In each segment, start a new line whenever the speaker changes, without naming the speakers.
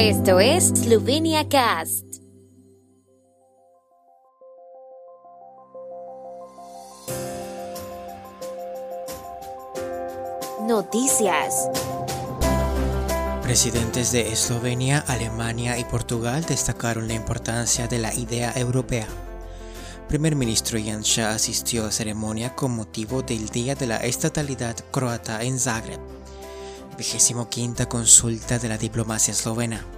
Esto es Slovenia Cast. Noticias.
Presidentes de Eslovenia, Alemania y Portugal destacaron la importancia de la idea europea. Primer ministro Janša asistió a ceremonia con motivo del Día de la Estatalidad Croata en Zagreb, 25 consulta de la diplomacia eslovena.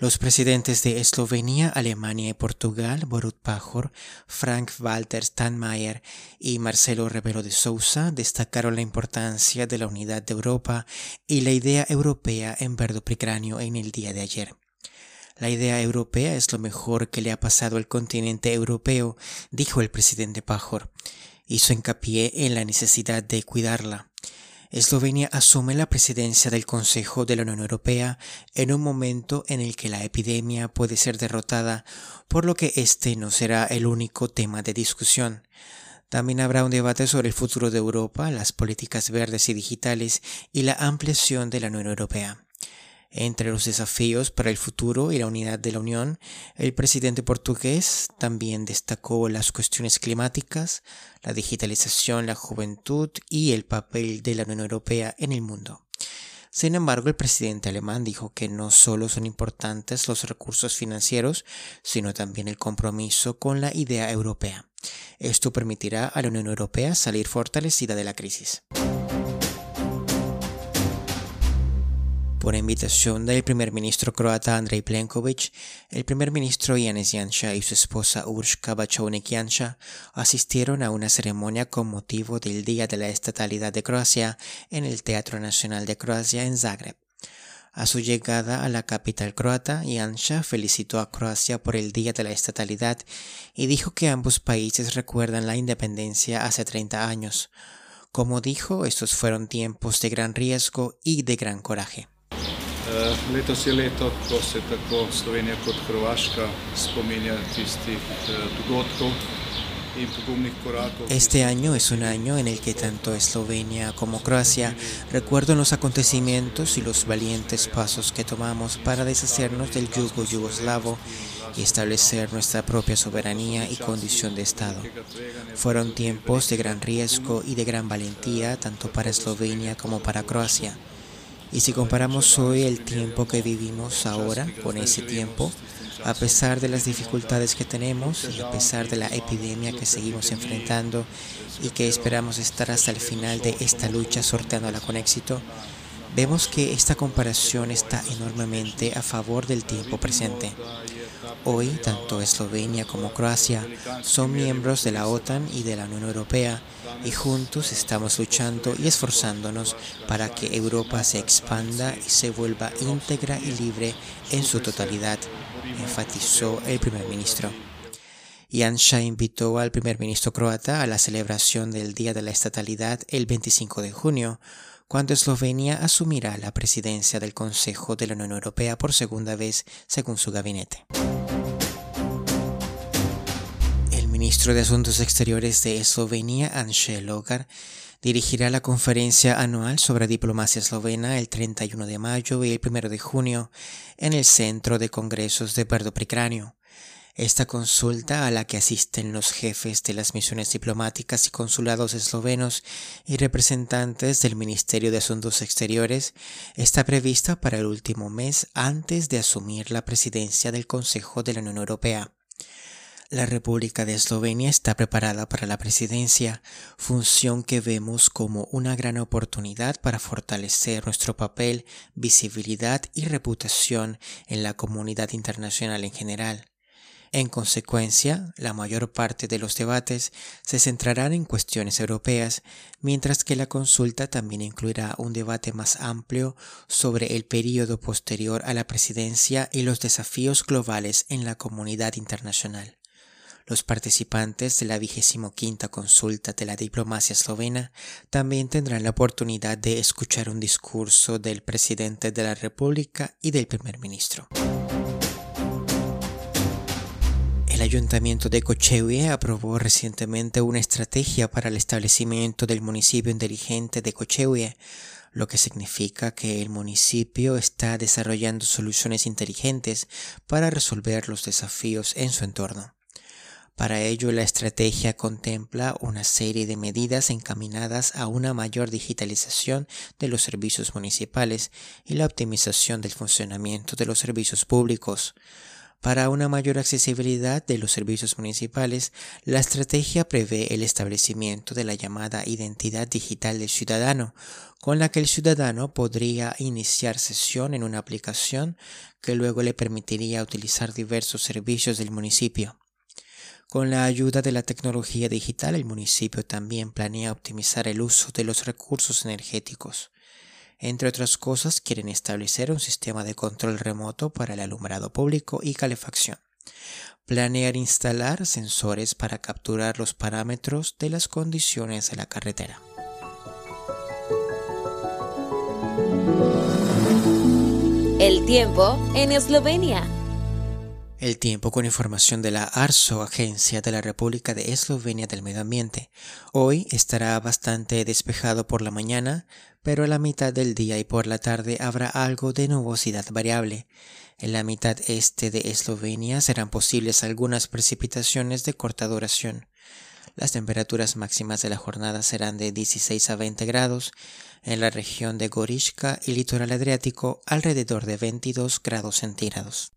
Los presidentes de Eslovenia, Alemania y Portugal, Borut Pajor, Frank-Walter Steinmeier y Marcelo Rebelo de Sousa destacaron la importancia de la unidad de Europa y la idea europea en Verdo Pricranio en el día de ayer. La idea europea es lo mejor que le ha pasado al continente europeo, dijo el presidente Pajor. Hizo hincapié en la necesidad de cuidarla. Eslovenia asume la presidencia del Consejo de la Unión Europea en un momento en el que la epidemia puede ser derrotada, por lo que este no será el único tema de discusión. También habrá un debate sobre el futuro de Europa, las políticas verdes y digitales y la ampliación de la Unión Europea. Entre los desafíos para el futuro y la unidad de la Unión, el presidente portugués también destacó las cuestiones climáticas, la digitalización, la juventud y el papel de la Unión Europea en el mundo. Sin embargo, el presidente alemán dijo que no solo son importantes los recursos financieros, sino también el compromiso con la idea europea. Esto permitirá a la Unión Europea salir fortalecida de la crisis. Por invitación del primer ministro croata Andrej Plenković, el primer ministro Janez Janša y su esposa Urška Bachaunik Janša asistieron a una ceremonia con motivo del Día de la Estatalidad de Croacia en el Teatro Nacional de Croacia en Zagreb. A su llegada a la capital croata, Janša felicitó a Croacia por el Día de la Estatalidad y dijo que ambos países recuerdan la independencia hace 30 años. Como dijo, estos fueron tiempos de gran riesgo y de gran coraje. Este año es un año en el que tanto Eslovenia como Croacia recuerdan los acontecimientos y los valientes pasos que tomamos para deshacernos del yugo yugoslavo y establecer nuestra propia soberanía y condición de Estado. Fueron tiempos de gran riesgo y de gran valentía tanto para Eslovenia como para Croacia. Y si comparamos hoy el tiempo que vivimos ahora con ese tiempo, a pesar de las dificultades que tenemos y a pesar de la epidemia que seguimos enfrentando y que esperamos estar hasta el final de esta lucha sorteándola con éxito, vemos que esta comparación está enormemente a favor del tiempo presente. Hoy, tanto Eslovenia como Croacia son miembros de la OTAN y de la Unión Europea y juntos estamos luchando y esforzándonos para que Europa se expanda y se vuelva íntegra y libre en su totalidad, enfatizó el primer ministro. Janša invitó al primer ministro croata a la celebración del Día de la Estatalidad el 25 de junio, cuando Eslovenia asumirá la presidencia del Consejo de la Unión Europea por segunda vez, según su gabinete. ministro de Asuntos Exteriores de Eslovenia, Anše Logar, dirigirá la conferencia anual sobre diplomacia eslovena el 31 de mayo y el 1 de junio en el Centro de Congresos de Pricranio. Esta consulta, a la que asisten los jefes de las misiones diplomáticas y consulados eslovenos y representantes del Ministerio de Asuntos Exteriores, está prevista para el último mes antes de asumir la presidencia del Consejo de la Unión Europea. La República de Eslovenia está preparada para la presidencia, función que vemos como una gran oportunidad para fortalecer nuestro papel, visibilidad y reputación en la comunidad internacional en general. En consecuencia, la mayor parte de los debates se centrarán en cuestiones europeas, mientras que la consulta también incluirá un debate más amplio sobre el período posterior a la presidencia y los desafíos globales en la comunidad internacional. Los participantes de la vigésimo quinta consulta de la diplomacia eslovena también tendrán la oportunidad de escuchar un discurso del presidente de la República y del primer ministro. El Ayuntamiento de Cochehue aprobó recientemente una estrategia para el establecimiento del municipio inteligente de Cochehue, lo que significa que el municipio está desarrollando soluciones inteligentes para resolver los desafíos en su entorno. Para ello, la estrategia contempla una serie de medidas encaminadas a una mayor digitalización de los servicios municipales y la optimización del funcionamiento de los servicios públicos. Para una mayor accesibilidad de los servicios municipales, la estrategia prevé el establecimiento de la llamada identidad digital del ciudadano, con la que el ciudadano podría iniciar sesión en una aplicación que luego le permitiría utilizar diversos servicios del municipio. Con la ayuda de la tecnología digital, el municipio también planea optimizar el uso de los recursos energéticos. Entre otras cosas, quieren establecer un sistema de control remoto para el alumbrado público y calefacción. Planear instalar sensores para capturar los parámetros de las condiciones de la carretera.
El tiempo en Eslovenia.
El tiempo con información de la ARSO, Agencia de la República de Eslovenia del Medio Ambiente. Hoy estará bastante despejado por la mañana, pero a la mitad del día y por la tarde habrá algo de nubosidad variable. En la mitad este de Eslovenia serán posibles algunas precipitaciones de corta duración. Las temperaturas máximas de la jornada serán de 16 a 20 grados, en la región de Gorishka y litoral adriático alrededor de 22 grados centígrados.